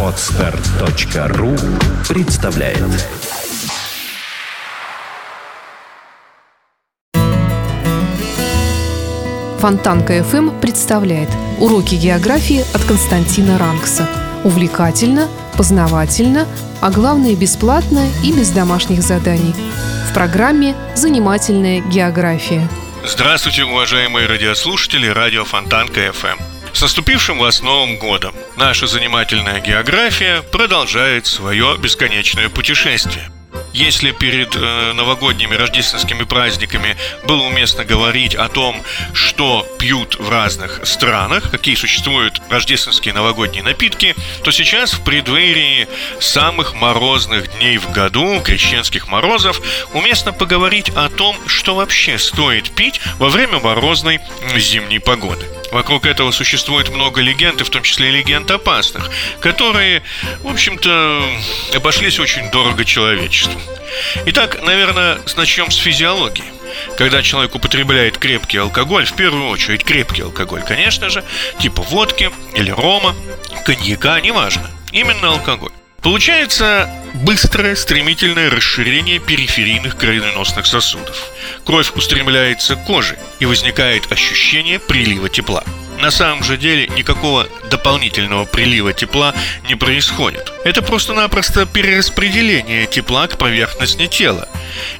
Отстар.ру представляет Фонтанка FM представляет уроки географии от Константина Рангса. Увлекательно, познавательно, а главное бесплатно и без домашних заданий. В программе «Занимательная география». Здравствуйте, уважаемые радиослушатели радио Фонтанка FM. С наступившим вас Новым годом! Наша занимательная география продолжает свое бесконечное путешествие. Если перед э, новогодними рождественскими праздниками было уместно говорить о том, что пьют в разных странах, какие существуют рождественские новогодние напитки, то сейчас в преддверии самых морозных дней в году, крещенских морозов, уместно поговорить о том, что вообще стоит пить во время морозной зимней погоды. Вокруг этого существует много легенд, и в том числе легенд опасных, которые, в общем-то, обошлись очень дорого человечеству. Итак, наверное, начнем с физиологии. Когда человек употребляет крепкий алкоголь, в первую очередь крепкий алкоголь, конечно же, типа водки или рома, коньяка, неважно, именно алкоголь. Получается быстрое, стремительное расширение периферийных кровеносных сосудов. Кровь устремляется к коже, и возникает ощущение прилива тепла. На самом же деле никакого дополнительного прилива тепла не происходит. Это просто-напросто перераспределение тепла к поверхности тела.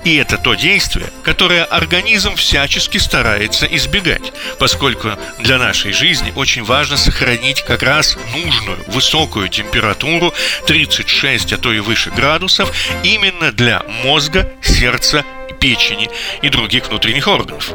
И это то действие, которое организм всячески старается избегать, поскольку для нашей жизни очень важно сохранить как раз нужную высокую температуру 36, а то и выше градусов именно для мозга, сердца печени и других внутренних органов.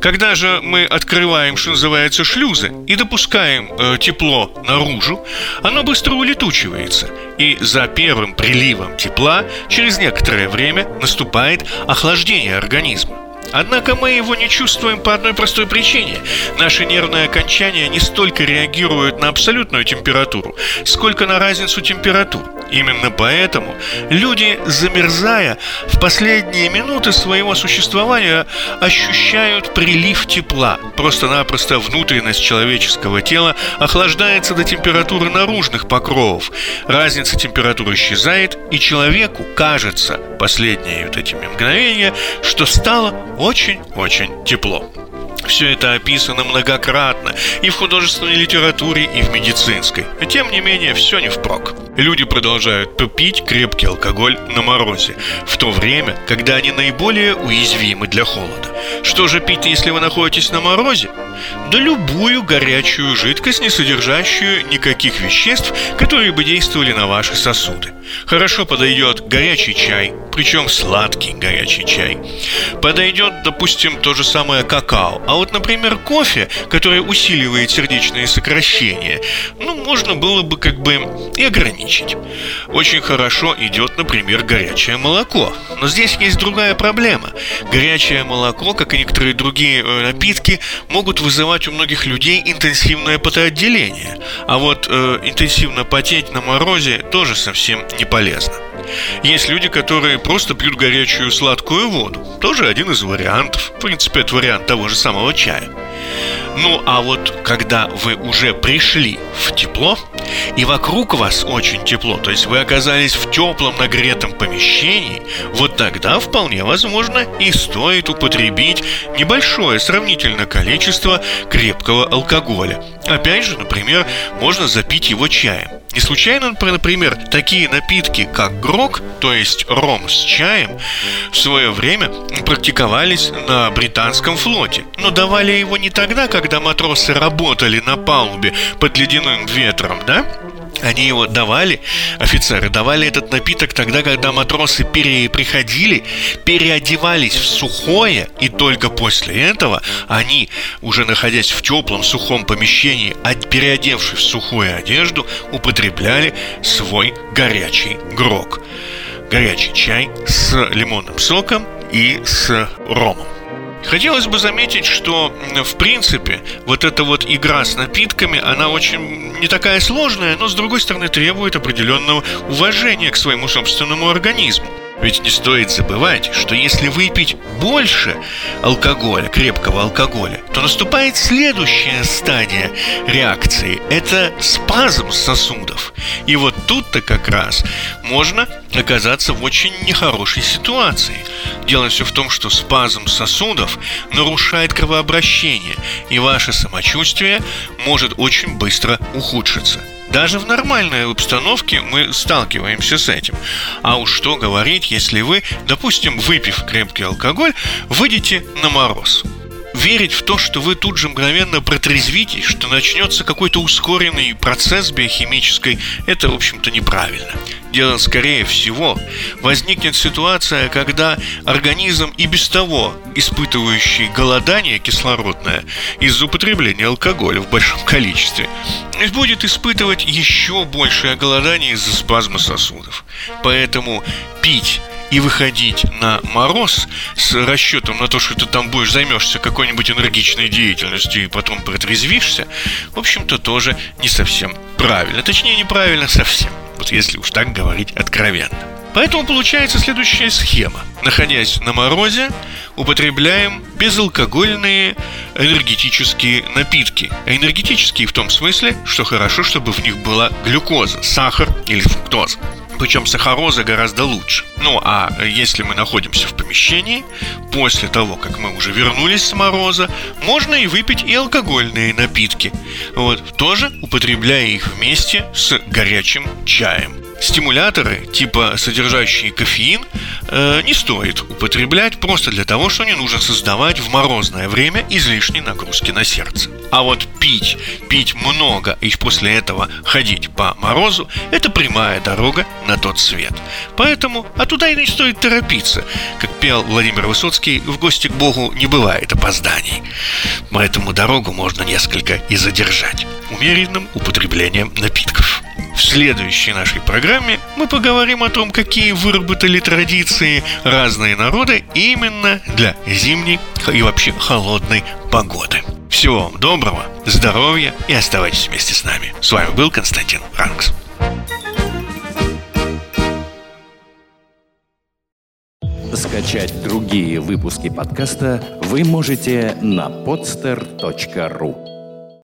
Когда же мы открываем, что называется, шлюзы и допускаем э, тепло наружу, оно быстро улетучивается, и за первым приливом тепла через некоторое время наступает охлаждение организма. Однако мы его не чувствуем по одной простой причине. Наши нервные окончания не столько реагируют на абсолютную температуру, сколько на разницу температур. Именно поэтому люди, замерзая, в последние минуты своего существования ощущают прилив тепла. Просто-напросто внутренность человеческого тела охлаждается до температуры наружных покровов. Разница температуры исчезает, и человеку кажется, последние вот эти мгновения, что стало очень-очень тепло. Все это описано многократно и в художественной литературе, и в медицинской. Тем не менее, все не впрок. Люди продолжают пить крепкий алкоголь на морозе, в то время, когда они наиболее уязвимы для холода. Что же пить, если вы находитесь на морозе? Да любую горячую жидкость, не содержащую никаких веществ, которые бы действовали на ваши сосуды. Хорошо подойдет горячий чай, причем сладкий горячий чай. Подойдет, допустим, то же самое какао. А вот, например, кофе, который усиливает сердечные сокращения, ну, можно было бы как бы и ограничить. Очень хорошо идет, например, горячее молоко. Но здесь есть другая проблема. Горячее молоко, как и некоторые другие э, напитки, могут вызывать у многих людей интенсивное потоотделение. А вот э, интенсивно потеть на морозе тоже совсем не полезно. Есть люди, которые просто пьют горячую сладкую воду. Тоже один из вариантов. В принципе, это вариант того же самого чая. Ну а вот когда вы уже пришли в тепло, и вокруг вас очень тепло, то есть вы оказались в теплом нагретом помещении, вот тогда вполне возможно и стоит употребить небольшое сравнительно количество крепкого алкоголя. Опять же, например, можно запить его чаем. Не случайно, например, такие напитки, как грок, то есть ром с чаем, в свое время практиковались на британском флоте, но давали его не тогда, когда матросы работали на палубе под ледяным ветром, да? Они его давали, офицеры давали этот напиток тогда, когда матросы пере приходили, переодевались в сухое, и только после этого они, уже находясь в теплом сухом помещении, переодевшись в сухую одежду, употребляли свой горячий грок. Горячий чай с лимонным соком и с ромом. Хотелось бы заметить, что, в принципе, вот эта вот игра с напитками, она очень не такая сложная, но, с другой стороны, требует определенного уважения к своему собственному организму. Ведь не стоит забывать, что если выпить больше алкоголя, крепкого алкоголя, то наступает следующая стадия реакции. Это спазм сосудов. И вот тут-то как раз можно оказаться в очень нехорошей ситуации. Дело все в том, что спазм сосудов нарушает кровообращение, и ваше самочувствие может очень быстро ухудшиться. Даже в нормальной обстановке мы сталкиваемся с этим. А уж что говорить, если вы, допустим, выпив крепкий алкоголь, выйдете на мороз верить в то, что вы тут же мгновенно протрезвитесь, что начнется какой-то ускоренный процесс биохимический, это, в общем-то, неправильно. Дело, скорее всего, возникнет ситуация, когда организм и без того испытывающий голодание кислородное из-за употребления алкоголя в большом количестве, будет испытывать еще большее голодание из-за спазма сосудов. Поэтому пить и выходить на мороз с расчетом на то, что ты там будешь займешься какой-нибудь энергичной деятельностью и потом протрезвишься, в общем-то, тоже не совсем правильно. Точнее, неправильно совсем. Вот если уж так говорить откровенно. Поэтому получается следующая схема. Находясь на морозе, употребляем безалкогольные энергетические напитки. А энергетические в том смысле, что хорошо, чтобы в них была глюкоза, сахар или фруктоза. Причем сахароза гораздо лучше. Ну а если мы находимся в помещении, после того, как мы уже вернулись с мороза, можно и выпить и алкогольные напитки. Вот, тоже употребляя их вместе с горячим чаем. Стимуляторы, типа содержащие кофеин, э, не стоит употреблять просто для того, что не нужно создавать в морозное время излишней нагрузки на сердце. А вот пить, пить много и после этого ходить по морозу – это прямая дорога на тот свет. Поэтому, а туда и не стоит торопиться. Как пел Владимир Высоцкий, в гости к Богу не бывает опозданий. Поэтому дорогу можно несколько и задержать умеренным употреблением напитков. В следующей нашей программе мы поговорим о том, какие выработали традиции разные народы именно для зимней и вообще холодной погоды. Всего вам доброго, здоровья и оставайтесь вместе с нами. С вами был Константин Ранкс. Скачать другие выпуски подкаста вы можете на podster.ru